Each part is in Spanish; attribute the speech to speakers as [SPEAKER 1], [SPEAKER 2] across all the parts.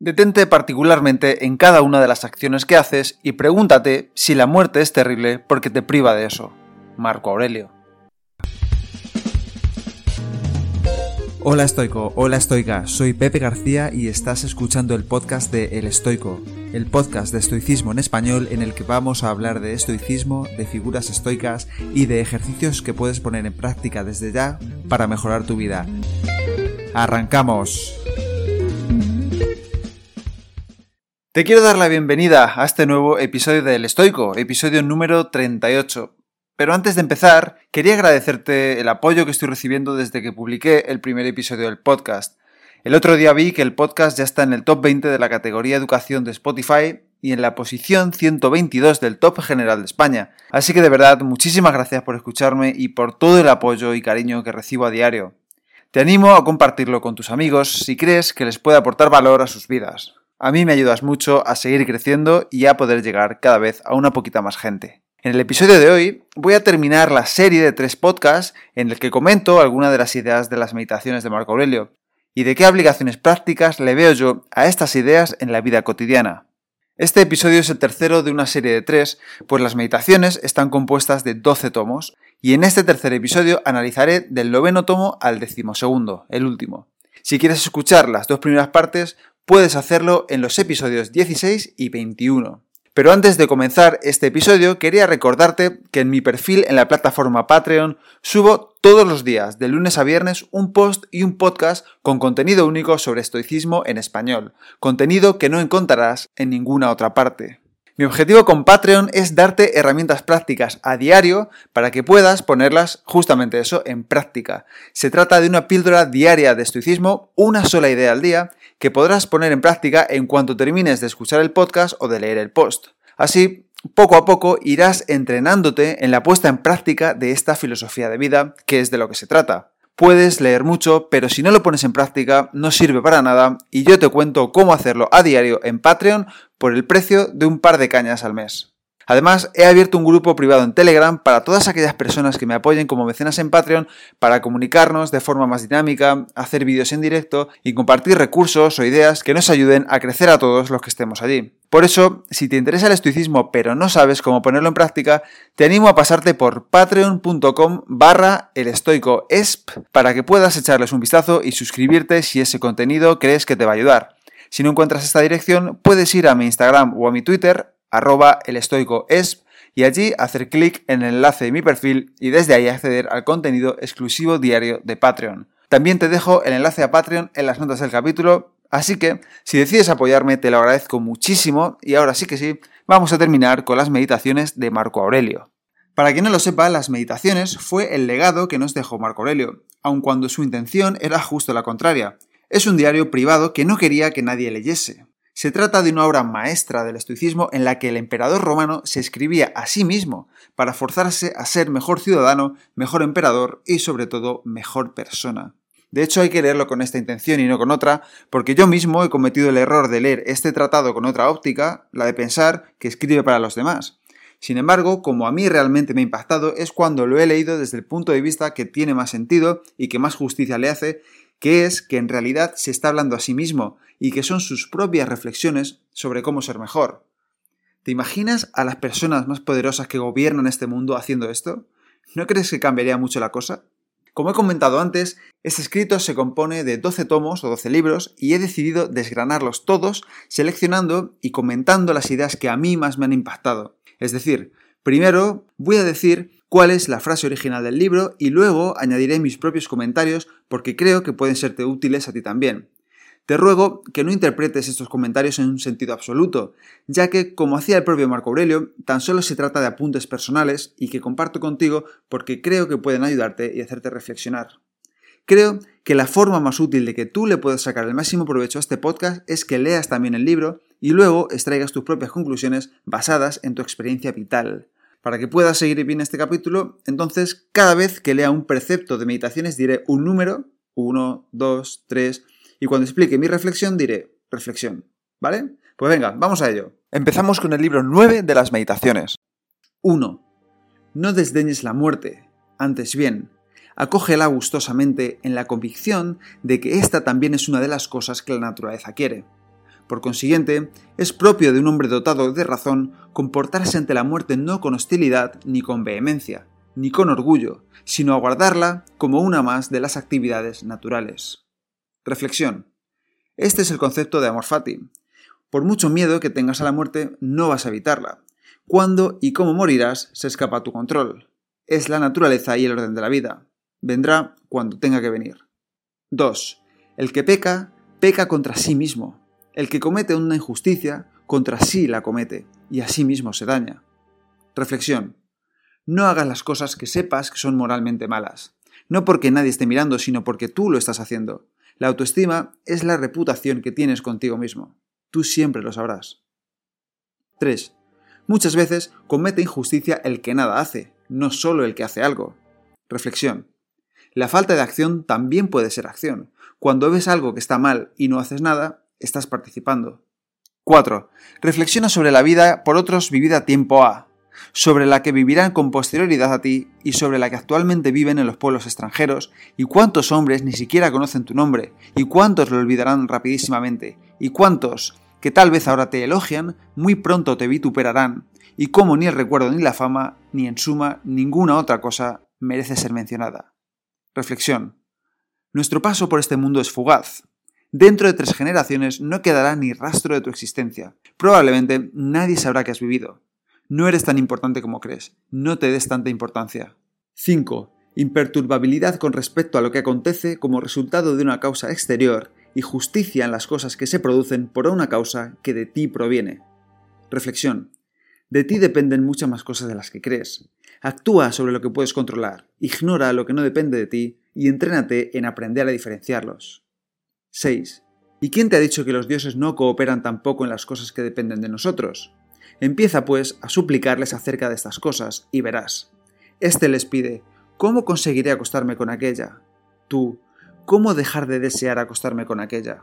[SPEAKER 1] Detente particularmente en cada una de las acciones que haces y pregúntate si la muerte es terrible porque te priva de eso. Marco Aurelio.
[SPEAKER 2] Hola estoico, hola estoica, soy Pepe García y estás escuchando el podcast de El Estoico, el podcast de estoicismo en español en el que vamos a hablar de estoicismo, de figuras estoicas y de ejercicios que puedes poner en práctica desde ya para mejorar tu vida. ¡Arrancamos!
[SPEAKER 1] Te quiero dar la bienvenida a este nuevo episodio del Estoico, episodio número 38. Pero antes de empezar, quería agradecerte el apoyo que estoy recibiendo desde que publiqué el primer episodio del podcast. El otro día vi que el podcast ya está en el top 20 de la categoría Educación de Spotify y en la posición 122 del top general de España. Así que de verdad, muchísimas gracias por escucharme y por todo el apoyo y cariño que recibo a diario. Te animo a compartirlo con tus amigos si crees que les puede aportar valor a sus vidas. A mí me ayudas mucho a seguir creciendo y a poder llegar cada vez a una poquita más gente. En el episodio de hoy voy a terminar la serie de tres podcasts en el que comento algunas de las ideas de las meditaciones de Marco Aurelio y de qué obligaciones prácticas le veo yo a estas ideas en la vida cotidiana. Este episodio es el tercero de una serie de tres, pues las meditaciones están compuestas de 12 tomos, y en este tercer episodio analizaré del noveno tomo al decimosegundo, el último. Si quieres escuchar las dos primeras partes, puedes hacerlo en los episodios 16 y 21. Pero antes de comenzar este episodio, quería recordarte que en mi perfil en la plataforma Patreon subo todos los días, de lunes a viernes, un post y un podcast con contenido único sobre estoicismo en español, contenido que no encontrarás en ninguna otra parte. Mi objetivo con Patreon es darte herramientas prácticas a diario para que puedas ponerlas justamente eso en práctica. Se trata de una píldora diaria de estoicismo, una sola idea al día, que podrás poner en práctica en cuanto termines de escuchar el podcast o de leer el post. Así, poco a poco irás entrenándote en la puesta en práctica de esta filosofía de vida, que es de lo que se trata. Puedes leer mucho, pero si no lo pones en práctica no sirve para nada y yo te cuento cómo hacerlo a diario en Patreon por el precio de un par de cañas al mes. Además, he abierto un grupo privado en Telegram para todas aquellas personas que me apoyen como mecenas en Patreon para comunicarnos de forma más dinámica, hacer vídeos en directo y compartir recursos o ideas que nos ayuden a crecer a todos los que estemos allí. Por eso, si te interesa el estoicismo pero no sabes cómo ponerlo en práctica, te animo a pasarte por patreon.com barra el estoico para que puedas echarles un vistazo y suscribirte si ese contenido crees que te va a ayudar. Si no encuentras esta dirección, puedes ir a mi Instagram o a mi Twitter arroba el estoico y allí hacer clic en el enlace de mi perfil y desde ahí acceder al contenido exclusivo diario de Patreon. También te dejo el enlace a Patreon en las notas del capítulo, así que si decides apoyarme te lo agradezco muchísimo y ahora sí que sí, vamos a terminar con las meditaciones de Marco Aurelio. Para quien no lo sepa, las meditaciones fue el legado que nos dejó Marco Aurelio, aun cuando su intención era justo la contraria. Es un diario privado que no quería que nadie leyese. Se trata de una obra maestra del estoicismo en la que el emperador romano se escribía a sí mismo para forzarse a ser mejor ciudadano, mejor emperador y sobre todo mejor persona. De hecho hay que leerlo con esta intención y no con otra, porque yo mismo he cometido el error de leer este tratado con otra óptica, la de pensar que escribe para los demás. Sin embargo, como a mí realmente me ha impactado es cuando lo he leído desde el punto de vista que tiene más sentido y que más justicia le hace, que es que en realidad se está hablando a sí mismo y que son sus propias reflexiones sobre cómo ser mejor. ¿Te imaginas a las personas más poderosas que gobiernan este mundo haciendo esto? ¿No crees que cambiaría mucho la cosa? Como he comentado antes, este escrito se compone de 12 tomos o 12 libros y he decidido desgranarlos todos, seleccionando y comentando las ideas que a mí más me han impactado. Es decir, primero voy a decir cuál es la frase original del libro y luego añadiré mis propios comentarios porque creo que pueden serte útiles a ti también. Te ruego que no interpretes estos comentarios en un sentido absoluto, ya que, como hacía el propio Marco Aurelio, tan solo se trata de apuntes personales y que comparto contigo porque creo que pueden ayudarte y hacerte reflexionar. Creo que la forma más útil de que tú le puedas sacar el máximo provecho a este podcast es que leas también el libro y luego extraigas tus propias conclusiones basadas en tu experiencia vital. Para que puedas seguir bien este capítulo, entonces cada vez que lea un precepto de meditaciones diré un número, 1, 2, 3, y cuando explique mi reflexión diré reflexión. ¿Vale? Pues venga, vamos a ello. Empezamos con el libro 9 de las meditaciones. 1. No desdeñes la muerte, antes bien, acógela gustosamente en la convicción de que esta también es una de las cosas que la naturaleza quiere Por consiguiente, es propio de un hombre dotado de razón comportarse ante la muerte no con hostilidad ni con vehemencia, ni con orgullo, sino aguardarla como una más de las actividades naturales. Reflexión. Este es el concepto de amor fati. Por mucho miedo que tengas a la muerte, no vas a evitarla. Cuándo y cómo morirás se escapa a tu control. Es la naturaleza y el orden de la vida. Vendrá cuando tenga que venir. 2. El que peca, peca contra sí mismo. El que comete una injusticia, contra sí la comete, y a sí mismo se daña. Reflexión. No hagas las cosas que sepas que son moralmente malas. No porque nadie esté mirando, sino porque tú lo estás haciendo. La autoestima es la reputación que tienes contigo mismo. Tú siempre lo sabrás. 3. Muchas veces comete injusticia el que nada hace, no solo el que hace algo. Reflexión. La falta de acción también puede ser acción. Cuando ves algo que está mal y no haces nada, estás participando. 4. Reflexiona sobre la vida por otros vivida tiempo A, sobre la que vivirán con posterioridad a ti y sobre la que actualmente viven en los pueblos extranjeros, y cuántos hombres ni siquiera conocen tu nombre, y cuántos lo olvidarán rapidísimamente, y cuántos, que tal vez ahora te elogian, muy pronto te vituperarán, y cómo ni el recuerdo ni la fama, ni en suma ninguna otra cosa merece ser mencionada. Reflexión. Nuestro paso por este mundo es fugaz. Dentro de tres generaciones no quedará ni rastro de tu existencia. Probablemente nadie sabrá que has vivido. No eres tan importante como crees. No te des tanta importancia. 5. Imperturbabilidad con respecto a lo que acontece como resultado de una causa exterior y justicia en las cosas que se producen por una causa que de ti proviene. Reflexión. De ti dependen muchas más cosas de las que crees. Actúa sobre lo que puedes controlar, ignora lo que no depende de ti y entrénate en aprender a diferenciarlos. 6. ¿Y quién te ha dicho que los dioses no cooperan tampoco en las cosas que dependen de nosotros? Empieza, pues, a suplicarles acerca de estas cosas, y verás. Este les pide, ¿cómo conseguiré acostarme con aquella? Tú, ¿cómo dejar de desear acostarme con aquella?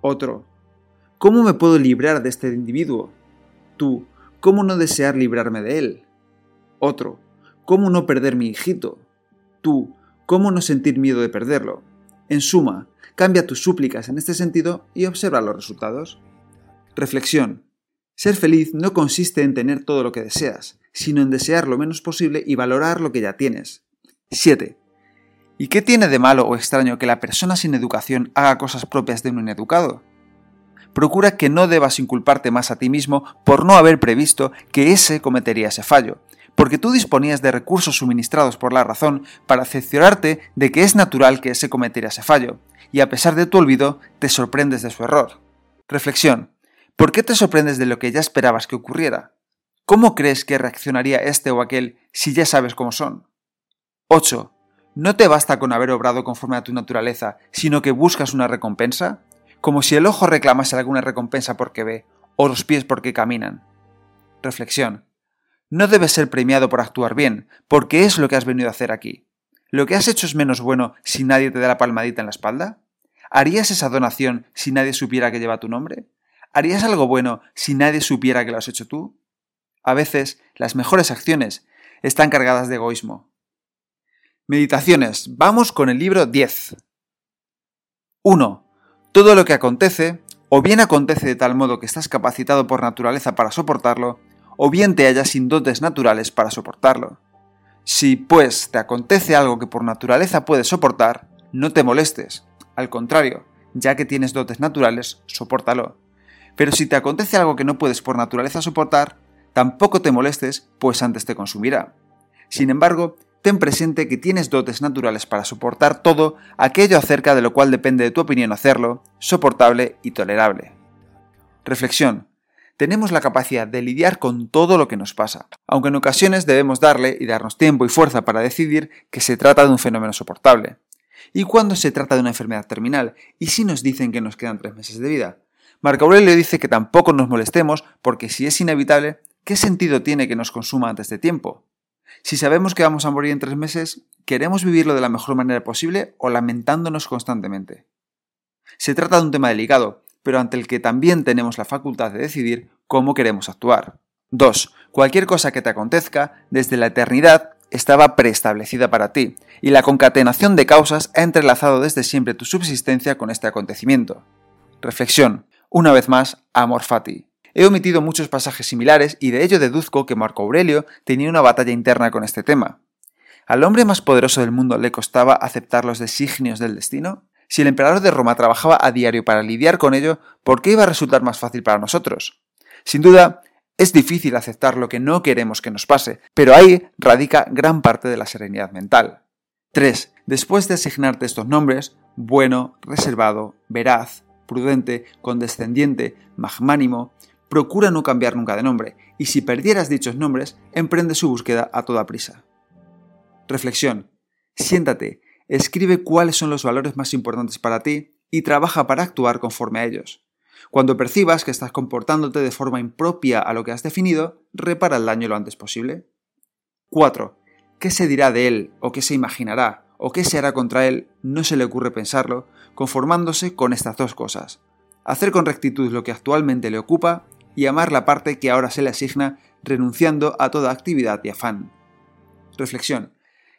[SPEAKER 1] Otro, ¿cómo me puedo librar de este individuo? Tú, ¿cómo no desear librarme de él? Otro, ¿cómo no perder mi hijito? Tú, ¿cómo no sentir miedo de perderlo? En suma, cambia tus súplicas en este sentido y observa los resultados. Reflexión. Ser feliz no consiste en tener todo lo que deseas, sino en desear lo menos posible y valorar lo que ya tienes. 7. ¿Y qué tiene de malo o extraño que la persona sin educación haga cosas propias de un ineducado? Procura que no debas inculparte más a ti mismo por no haber previsto que ese cometería ese fallo, porque tú disponías de recursos suministrados por la razón para cerciorarte de que es natural que ese cometiera ese fallo, y a pesar de tu olvido, te sorprendes de su error. Reflexión. ¿Por qué te sorprendes de lo que ya esperabas que ocurriera? ¿Cómo crees que reaccionaría este o aquel si ya sabes cómo son? 8. ¿No te basta con haber obrado conforme a tu naturaleza, sino que buscas una recompensa? Como si el ojo reclamase alguna recompensa porque ve, o los pies porque caminan. Reflexión. No debes ser premiado por actuar bien, porque es lo que has venido a hacer aquí. ¿Lo que has hecho es menos bueno si nadie te da la palmadita en la espalda? ¿Harías esa donación si nadie supiera que lleva tu nombre? ¿Harías algo bueno si nadie supiera que lo has hecho tú? A veces, las mejores acciones están cargadas de egoísmo. Meditaciones. Vamos con el libro 10. 1. Todo lo que acontece, o bien acontece de tal modo que estás capacitado por naturaleza para soportarlo, o bien te hallas sin dotes naturales para soportarlo. Si, pues, te acontece algo que por naturaleza puedes soportar, no te molestes. Al contrario, ya que tienes dotes naturales, sopórtalo. Pero si te acontece algo que no puedes por naturaleza soportar, tampoco te molestes, pues antes te consumirá. Sin embargo, ten presente que tienes dotes naturales para soportar todo aquello acerca de lo cual depende de tu opinión hacerlo, soportable y tolerable. Reflexión. Tenemos la capacidad de lidiar con todo lo que nos pasa, aunque en ocasiones debemos darle y darnos tiempo y fuerza para decidir que se trata de un fenómeno soportable. ¿Y cuando se trata de una enfermedad terminal? ¿Y si nos dicen que nos quedan tres meses de vida? Marco Aurelio dice que tampoco nos molestemos porque si es inevitable, ¿qué sentido tiene que nos consuma antes de tiempo? Si sabemos que vamos a morir en tres meses, ¿queremos vivirlo de la mejor manera posible o lamentándonos constantemente? Se trata de un tema delicado, pero ante el que también tenemos la facultad de decidir cómo queremos actuar. 2. Cualquier cosa que te acontezca, desde la eternidad, estaba preestablecida para ti, y la concatenación de causas ha entrelazado desde siempre tu subsistencia con este acontecimiento. Reflexión. Una vez más, amor fati. He omitido muchos pasajes similares y de ello deduzco que Marco Aurelio tenía una batalla interna con este tema. ¿Al hombre más poderoso del mundo le costaba aceptar los designios del destino? Si el emperador de Roma trabajaba a diario para lidiar con ello, ¿por qué iba a resultar más fácil para nosotros? Sin duda, es difícil aceptar lo que no queremos que nos pase, pero ahí radica gran parte de la serenidad mental. 3. Después de asignarte estos nombres, bueno, reservado, veraz, prudente, condescendiente, magnánimo, procura no cambiar nunca de nombre, y si perdieras dichos nombres, emprende su búsqueda a toda prisa. Reflexión. Siéntate, escribe cuáles son los valores más importantes para ti y trabaja para actuar conforme a ellos. Cuando percibas que estás comportándote de forma impropia a lo que has definido, repara el daño lo antes posible. 4. ¿Qué se dirá de él o qué se imaginará o qué se hará contra él? No se le ocurre pensarlo, conformándose con estas dos cosas. Hacer con rectitud lo que actualmente le ocupa y amar la parte que ahora se le asigna, renunciando a toda actividad y afán. Reflexión.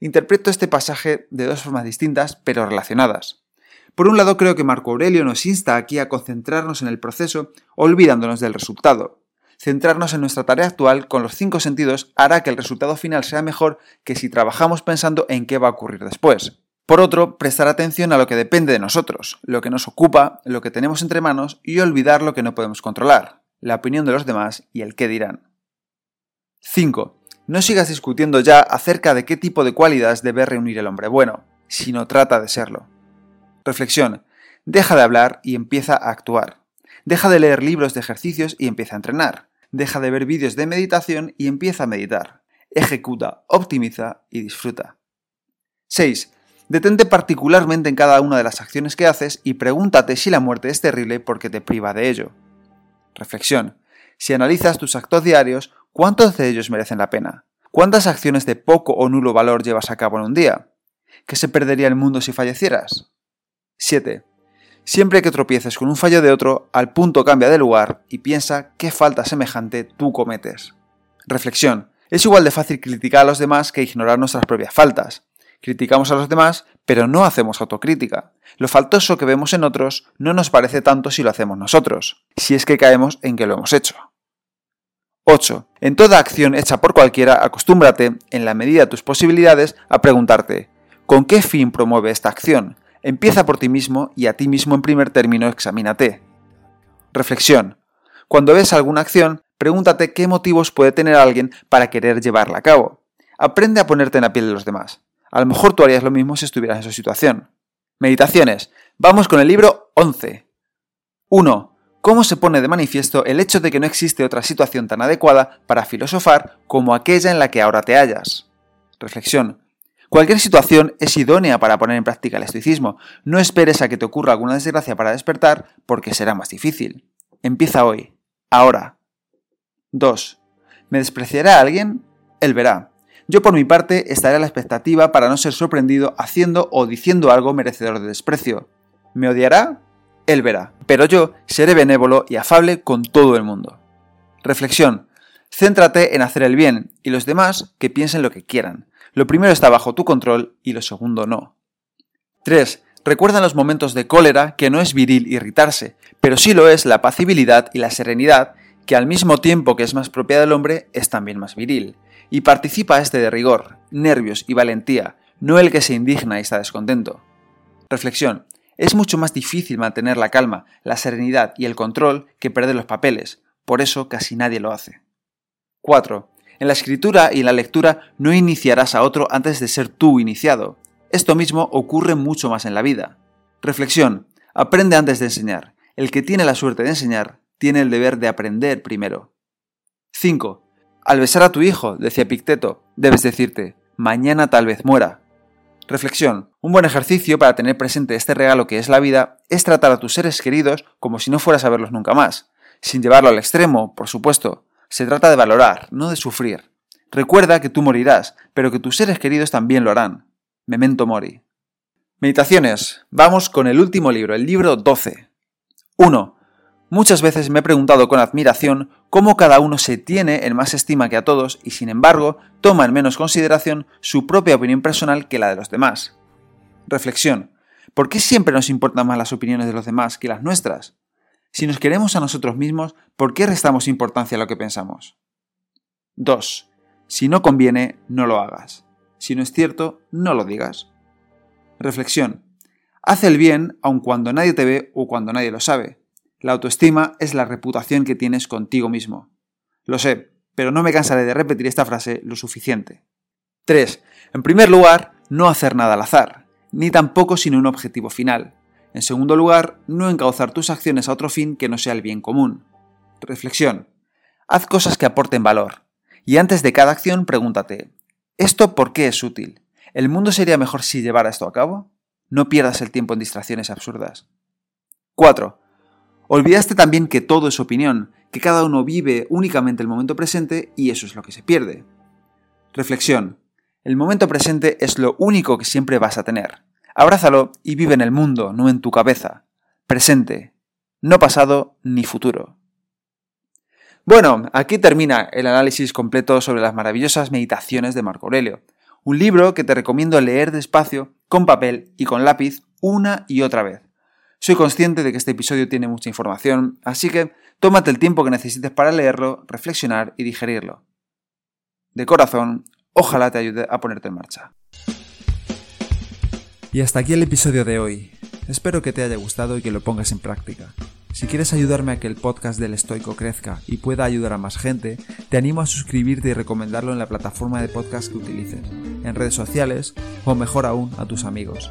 [SPEAKER 1] Interpreto este pasaje de dos formas distintas, pero relacionadas. Por un lado, creo que Marco Aurelio nos insta aquí a concentrarnos en el proceso, olvidándonos del resultado. Centrarnos en nuestra tarea actual con los cinco sentidos hará que el resultado final sea mejor que si trabajamos pensando en qué va a ocurrir después. Por otro, prestar atención a lo que depende de nosotros, lo que nos ocupa, lo que tenemos entre manos y olvidar lo que no podemos controlar, la opinión de los demás y el qué dirán. 5. No sigas discutiendo ya acerca de qué tipo de cualidades debe reunir el hombre bueno, sino trata de serlo. Reflexión. Deja de hablar y empieza a actuar. Deja de leer libros de ejercicios y empieza a entrenar. Deja de ver vídeos de meditación y empieza a meditar. Ejecuta, optimiza y disfruta. 6. Detente particularmente en cada una de las acciones que haces y pregúntate si la muerte es terrible porque te priva de ello. Reflexión. Si analizas tus actos diarios, ¿cuántos de ellos merecen la pena? ¿Cuántas acciones de poco o nulo valor llevas a cabo en un día? ¿Qué se perdería el mundo si fallecieras? 7. Siempre que tropieces con un fallo de otro, al punto cambia de lugar y piensa qué falta semejante tú cometes. Reflexión. Es igual de fácil criticar a los demás que ignorar nuestras propias faltas. Criticamos a los demás, pero no hacemos autocrítica. Lo faltoso que vemos en otros no nos parece tanto si lo hacemos nosotros, si es que caemos en que lo hemos hecho. 8. En toda acción hecha por cualquiera, acostúmbrate, en la medida de tus posibilidades, a preguntarte, ¿con qué fin promueve esta acción? Empieza por ti mismo y a ti mismo en primer término examínate. Reflexión. Cuando ves alguna acción, pregúntate qué motivos puede tener alguien para querer llevarla a cabo. Aprende a ponerte en la piel de los demás. A lo mejor tú harías lo mismo si estuvieras en su situación. Meditaciones. Vamos con el libro 11. 1. ¿Cómo se pone de manifiesto el hecho de que no existe otra situación tan adecuada para filosofar como aquella en la que ahora te hallas? Reflexión. Cualquier situación es idónea para poner en práctica el estoicismo. No esperes a que te ocurra alguna desgracia para despertar, porque será más difícil. Empieza hoy. Ahora. 2. ¿Me despreciará alguien? Él verá. Yo por mi parte estaré a la expectativa para no ser sorprendido haciendo o diciendo algo merecedor de desprecio. ¿Me odiará? Él verá. Pero yo seré benévolo y afable con todo el mundo. Reflexión. Céntrate en hacer el bien y los demás que piensen lo que quieran. Lo primero está bajo tu control y lo segundo no. 3. Recuerda en los momentos de cólera que no es viril irritarse, pero sí lo es la pacibilidad y la serenidad, que al mismo tiempo que es más propia del hombre, es también más viril y participa este de rigor, nervios y valentía, no el que se indigna y está descontento. Reflexión. Es mucho más difícil mantener la calma, la serenidad y el control que perder los papeles, por eso casi nadie lo hace. 4. En la escritura y en la lectura no iniciarás a otro antes de ser tú iniciado. Esto mismo ocurre mucho más en la vida. Reflexión. Aprende antes de enseñar. El que tiene la suerte de enseñar tiene el deber de aprender primero. 5. Al besar a tu hijo, decía Picteto, debes decirte, mañana tal vez muera. Reflexión. Un buen ejercicio para tener presente este regalo que es la vida es tratar a tus seres queridos como si no fueras a verlos nunca más. Sin llevarlo al extremo, por supuesto. Se trata de valorar, no de sufrir. Recuerda que tú morirás, pero que tus seres queridos también lo harán. Memento mori. Meditaciones. Vamos con el último libro, el libro 12. 1. Muchas veces me he preguntado con admiración cómo cada uno se tiene en más estima que a todos y sin embargo toma en menos consideración su propia opinión personal que la de los demás. Reflexión. ¿Por qué siempre nos importan más las opiniones de los demás que las nuestras? Si nos queremos a nosotros mismos, ¿por qué restamos importancia a lo que pensamos? 2. Si no conviene, no lo hagas. Si no es cierto, no lo digas. Reflexión. Haz el bien aun cuando nadie te ve o cuando nadie lo sabe. La autoestima es la reputación que tienes contigo mismo. Lo sé, pero no me cansaré de repetir esta frase lo suficiente. 3. En primer lugar, no hacer nada al azar, ni tampoco sin un objetivo final. En segundo lugar, no encauzar tus acciones a otro fin que no sea el bien común. Reflexión. Haz cosas que aporten valor. Y antes de cada acción pregúntate, ¿esto por qué es útil? ¿El mundo sería mejor si llevara esto a cabo? No pierdas el tiempo en distracciones absurdas. 4. Olvidaste también que todo es opinión, que cada uno vive únicamente el momento presente y eso es lo que se pierde. Reflexión. El momento presente es lo único que siempre vas a tener. Abrázalo y vive en el mundo, no en tu cabeza. Presente, no pasado ni futuro. Bueno, aquí termina el análisis completo sobre las maravillosas meditaciones de Marco Aurelio, un libro que te recomiendo leer despacio, con papel y con lápiz, una y otra vez. Soy consciente de que este episodio tiene mucha información, así que tómate el tiempo que necesites para leerlo, reflexionar y digerirlo. De corazón, ojalá te ayude a ponerte en marcha.
[SPEAKER 2] Y hasta aquí el episodio de hoy. Espero que te haya gustado y que lo pongas en práctica. Si quieres ayudarme a que el podcast del estoico crezca y pueda ayudar a más gente, te animo a suscribirte y recomendarlo en la plataforma de podcast que utilices, en redes sociales o mejor aún a tus amigos.